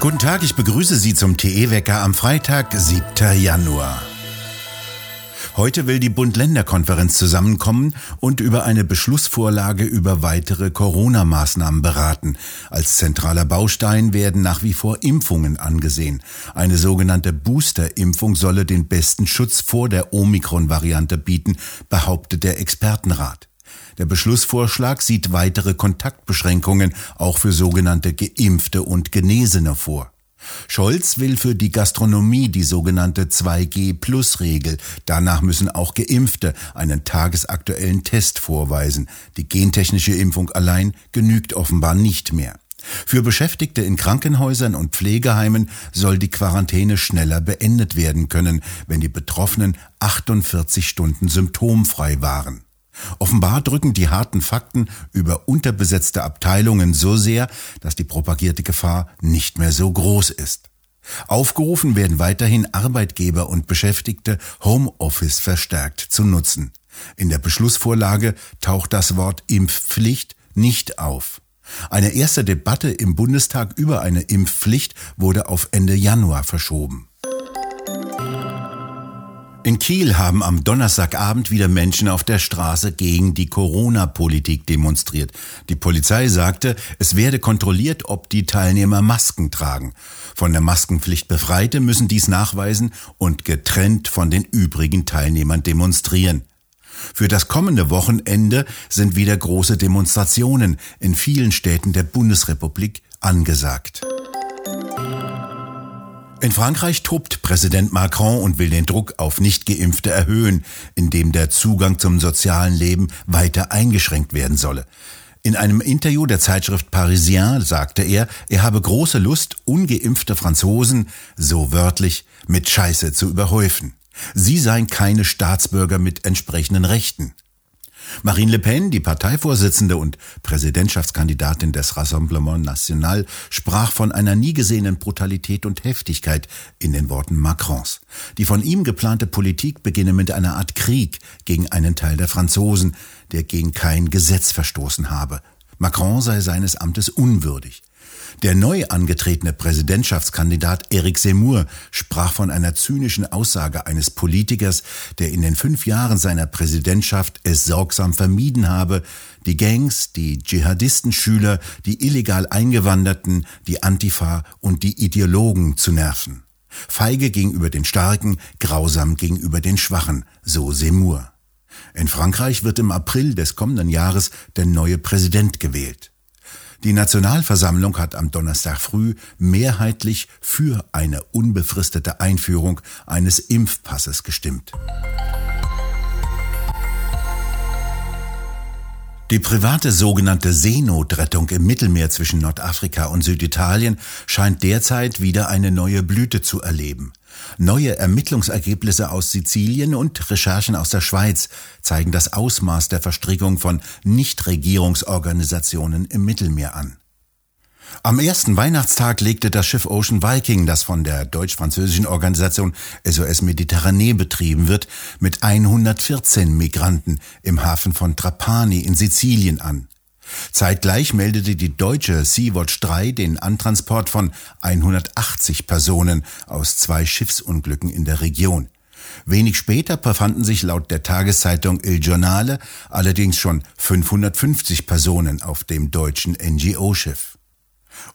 Guten Tag, ich begrüße Sie zum TE-Wecker am Freitag, 7. Januar. Heute will die Bund-Länder-Konferenz zusammenkommen und über eine Beschlussvorlage über weitere Corona-Maßnahmen beraten. Als zentraler Baustein werden nach wie vor Impfungen angesehen. Eine sogenannte Booster-Impfung solle den besten Schutz vor der Omikron-Variante bieten, behauptet der Expertenrat. Der Beschlussvorschlag sieht weitere Kontaktbeschränkungen auch für sogenannte Geimpfte und Genesene vor. Scholz will für die Gastronomie die sogenannte 2G-Plus-Regel. Danach müssen auch Geimpfte einen tagesaktuellen Test vorweisen. Die gentechnische Impfung allein genügt offenbar nicht mehr. Für Beschäftigte in Krankenhäusern und Pflegeheimen soll die Quarantäne schneller beendet werden können, wenn die Betroffenen 48 Stunden symptomfrei waren. Offenbar drücken die harten Fakten über unterbesetzte Abteilungen so sehr, dass die propagierte Gefahr nicht mehr so groß ist. Aufgerufen werden weiterhin Arbeitgeber und Beschäftigte Homeoffice verstärkt zu nutzen. In der Beschlussvorlage taucht das Wort Impfpflicht nicht auf. Eine erste Debatte im Bundestag über eine Impfpflicht wurde auf Ende Januar verschoben. In Kiel haben am Donnerstagabend wieder Menschen auf der Straße gegen die Corona-Politik demonstriert. Die Polizei sagte, es werde kontrolliert, ob die Teilnehmer Masken tragen. Von der Maskenpflicht Befreite müssen dies nachweisen und getrennt von den übrigen Teilnehmern demonstrieren. Für das kommende Wochenende sind wieder große Demonstrationen in vielen Städten der Bundesrepublik angesagt. In Frankreich tobt Präsident Macron und will den Druck auf Nichtgeimpfte erhöhen, indem der Zugang zum sozialen Leben weiter eingeschränkt werden solle. In einem Interview der Zeitschrift Parisien sagte er, er habe große Lust, ungeimpfte Franzosen, so wörtlich, mit Scheiße zu überhäufen. Sie seien keine Staatsbürger mit entsprechenden Rechten. Marine Le Pen, die Parteivorsitzende und Präsidentschaftskandidatin des Rassemblement National, sprach von einer nie gesehenen Brutalität und Heftigkeit in den Worten Macrons. Die von ihm geplante Politik beginne mit einer Art Krieg gegen einen Teil der Franzosen, der gegen kein Gesetz verstoßen habe. Macron sei seines Amtes unwürdig. Der neu angetretene Präsidentschaftskandidat Eric Seymour sprach von einer zynischen Aussage eines Politikers, der in den fünf Jahren seiner Präsidentschaft es sorgsam vermieden habe, die Gangs, die Dschihadistenschüler, die illegal Eingewanderten, die Antifa und die Ideologen zu nerven. Feige gegenüber den Starken, grausam gegenüber den Schwachen, so Seymour. In Frankreich wird im April des kommenden Jahres der neue Präsident gewählt. Die Nationalversammlung hat am Donnerstag früh mehrheitlich für eine unbefristete Einführung eines Impfpasses gestimmt. Die private sogenannte Seenotrettung im Mittelmeer zwischen Nordafrika und Süditalien scheint derzeit wieder eine neue Blüte zu erleben. Neue Ermittlungsergebnisse aus Sizilien und Recherchen aus der Schweiz zeigen das Ausmaß der Verstrickung von Nichtregierungsorganisationen im Mittelmeer an. Am ersten Weihnachtstag legte das Schiff Ocean Viking, das von der deutsch-französischen Organisation SOS Mediterranee betrieben wird, mit 114 Migranten im Hafen von Trapani in Sizilien an. Zeitgleich meldete die deutsche Sea-Watch 3 den Antransport von 180 Personen aus zwei Schiffsunglücken in der Region. Wenig später befanden sich laut der Tageszeitung Il Giornale allerdings schon 550 Personen auf dem deutschen NGO-Schiff.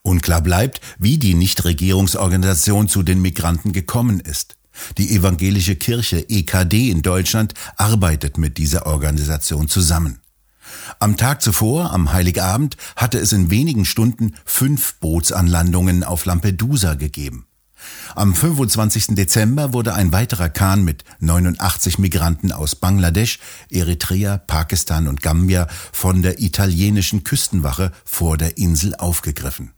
Unklar bleibt, wie die Nichtregierungsorganisation zu den Migranten gekommen ist. Die evangelische Kirche EKD in Deutschland arbeitet mit dieser Organisation zusammen. Am Tag zuvor, am Heiligabend, hatte es in wenigen Stunden fünf Bootsanlandungen auf Lampedusa gegeben. Am 25. Dezember wurde ein weiterer Kahn mit 89 Migranten aus Bangladesch, Eritrea, Pakistan und Gambia von der italienischen Küstenwache vor der Insel aufgegriffen.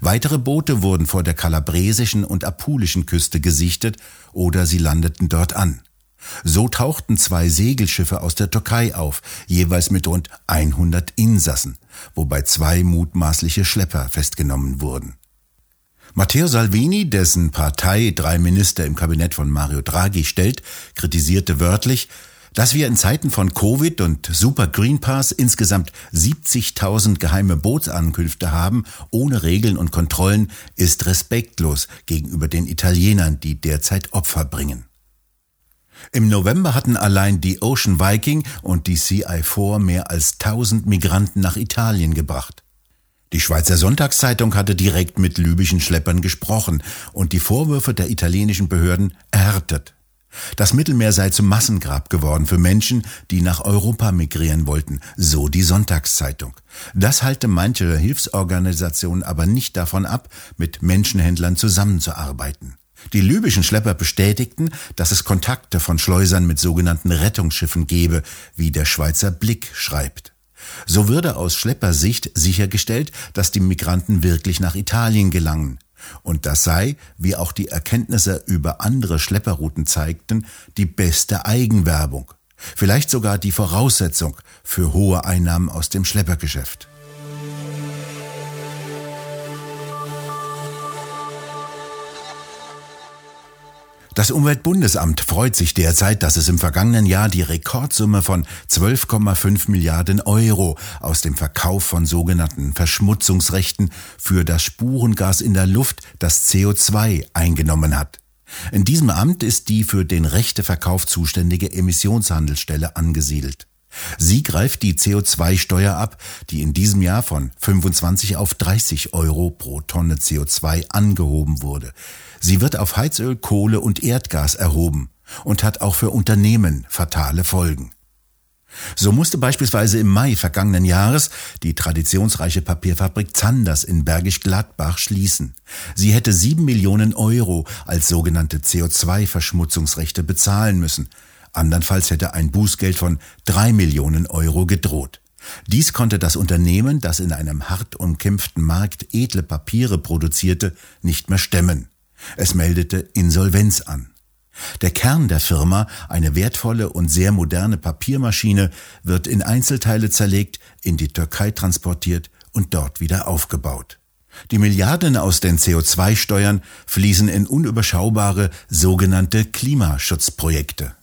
Weitere Boote wurden vor der kalabresischen und apulischen Küste gesichtet oder sie landeten dort an. So tauchten zwei Segelschiffe aus der Türkei auf, jeweils mit rund 100 Insassen, wobei zwei mutmaßliche Schlepper festgenommen wurden. Matteo Salvini, dessen Partei drei Minister im Kabinett von Mario Draghi stellt, kritisierte wörtlich, Dass wir in Zeiten von Covid und Super Green Pass insgesamt 70.000 geheime Bootsankünfte haben, ohne Regeln und Kontrollen, ist respektlos gegenüber den Italienern, die derzeit Opfer bringen. Im November hatten allein die Ocean Viking und die CI4 mehr als 1000 Migranten nach Italien gebracht. Die Schweizer Sonntagszeitung hatte direkt mit libyschen Schleppern gesprochen und die Vorwürfe der italienischen Behörden erhärtet. Das Mittelmeer sei zum Massengrab geworden für Menschen, die nach Europa migrieren wollten, so die Sonntagszeitung. Das halte manche Hilfsorganisationen aber nicht davon ab, mit Menschenhändlern zusammenzuarbeiten. Die libyschen Schlepper bestätigten, dass es Kontakte von Schleusern mit sogenannten Rettungsschiffen gebe, wie der Schweizer Blick schreibt. So würde aus Schleppersicht sichergestellt, dass die Migranten wirklich nach Italien gelangen. Und das sei, wie auch die Erkenntnisse über andere Schlepperrouten zeigten, die beste Eigenwerbung. Vielleicht sogar die Voraussetzung für hohe Einnahmen aus dem Schleppergeschäft. Das Umweltbundesamt freut sich derzeit, dass es im vergangenen Jahr die Rekordsumme von 12,5 Milliarden Euro aus dem Verkauf von sogenannten Verschmutzungsrechten für das Spurengas in der Luft, das CO2, eingenommen hat. In diesem Amt ist die für den Rechteverkauf zuständige Emissionshandelsstelle angesiedelt. Sie greift die CO2-Steuer ab, die in diesem Jahr von 25 auf 30 Euro pro Tonne CO2 angehoben wurde. Sie wird auf Heizöl, Kohle und Erdgas erhoben und hat auch für Unternehmen fatale Folgen. So musste beispielsweise im Mai vergangenen Jahres die traditionsreiche Papierfabrik Zanders in Bergisch Gladbach schließen. Sie hätte sieben Millionen Euro als sogenannte CO2-Verschmutzungsrechte bezahlen müssen. Andernfalls hätte ein Bußgeld von drei Millionen Euro gedroht. Dies konnte das Unternehmen, das in einem hart umkämpften Markt edle Papiere produzierte, nicht mehr stemmen. Es meldete Insolvenz an. Der Kern der Firma, eine wertvolle und sehr moderne Papiermaschine, wird in Einzelteile zerlegt, in die Türkei transportiert und dort wieder aufgebaut. Die Milliarden aus den CO2-Steuern fließen in unüberschaubare sogenannte Klimaschutzprojekte.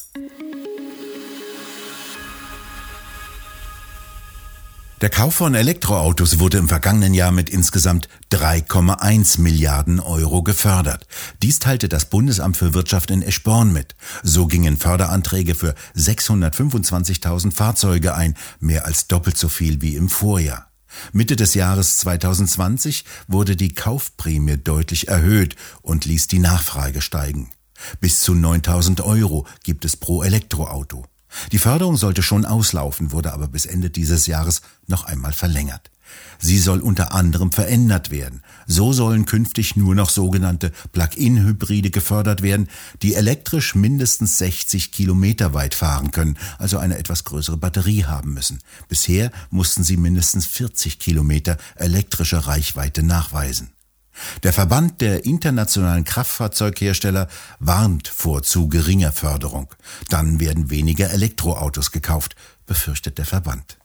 Der Kauf von Elektroautos wurde im vergangenen Jahr mit insgesamt 3,1 Milliarden Euro gefördert. Dies teilte das Bundesamt für Wirtschaft in Eschborn mit. So gingen Förderanträge für 625.000 Fahrzeuge ein, mehr als doppelt so viel wie im Vorjahr. Mitte des Jahres 2020 wurde die Kaufprämie deutlich erhöht und ließ die Nachfrage steigen. Bis zu 9000 Euro gibt es pro Elektroauto. Die Förderung sollte schon auslaufen, wurde aber bis Ende dieses Jahres noch einmal verlängert. Sie soll unter anderem verändert werden. So sollen künftig nur noch sogenannte Plug-in-Hybride gefördert werden, die elektrisch mindestens 60 Kilometer weit fahren können, also eine etwas größere Batterie haben müssen. Bisher mussten sie mindestens 40 Kilometer elektrische Reichweite nachweisen. Der Verband der internationalen Kraftfahrzeughersteller warnt vor zu geringer Förderung. Dann werden weniger Elektroautos gekauft, befürchtet der Verband.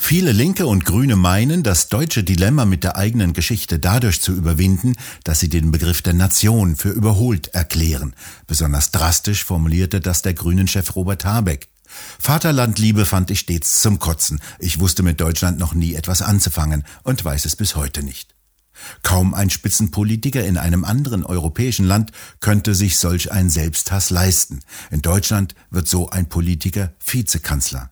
Viele Linke und Grüne meinen, das deutsche Dilemma mit der eigenen Geschichte dadurch zu überwinden, dass sie den Begriff der Nation für überholt erklären. Besonders drastisch formulierte das der Grünen-Chef Robert Habeck. Vaterlandliebe fand ich stets zum Kotzen. Ich wusste mit Deutschland noch nie etwas anzufangen und weiß es bis heute nicht. Kaum ein Spitzenpolitiker in einem anderen europäischen Land könnte sich solch einen Selbsthass leisten. In Deutschland wird so ein Politiker Vizekanzler.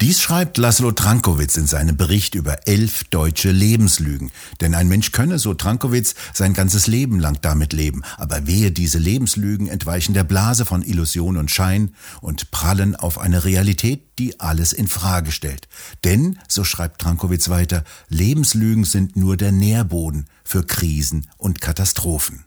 Dies schreibt Laszlo Trankowitz in seinem Bericht über elf deutsche Lebenslügen. Denn ein Mensch könne, so Trankowitz, sein ganzes Leben lang damit leben. Aber wehe, diese Lebenslügen entweichen der Blase von Illusion und Schein und prallen auf eine Realität, die alles in Frage stellt. Denn, so schreibt Trankowitz weiter, Lebenslügen sind nur der Nährboden für Krisen und Katastrophen.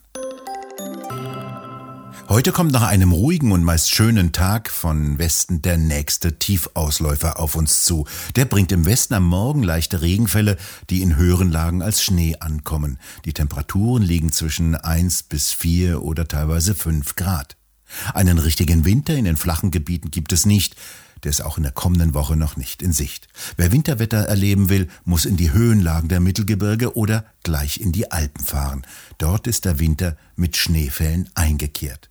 Heute kommt nach einem ruhigen und meist schönen Tag von Westen der nächste Tiefausläufer auf uns zu. Der bringt im Westen am Morgen leichte Regenfälle, die in höheren Lagen als Schnee ankommen. Die Temperaturen liegen zwischen 1 bis 4 oder teilweise 5 Grad. Einen richtigen Winter in den flachen Gebieten gibt es nicht. Der ist auch in der kommenden Woche noch nicht in Sicht. Wer Winterwetter erleben will, muss in die Höhenlagen der Mittelgebirge oder gleich in die Alpen fahren. Dort ist der Winter mit Schneefällen eingekehrt.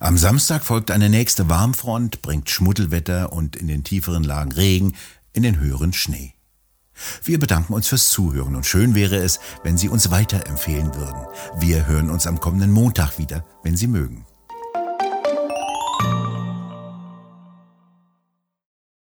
Am Samstag folgt eine nächste Warmfront, bringt Schmuddelwetter und in den tieferen Lagen Regen, in den höheren Schnee. Wir bedanken uns fürs Zuhören und schön wäre es, wenn Sie uns weiterempfehlen würden. Wir hören uns am kommenden Montag wieder, wenn Sie mögen.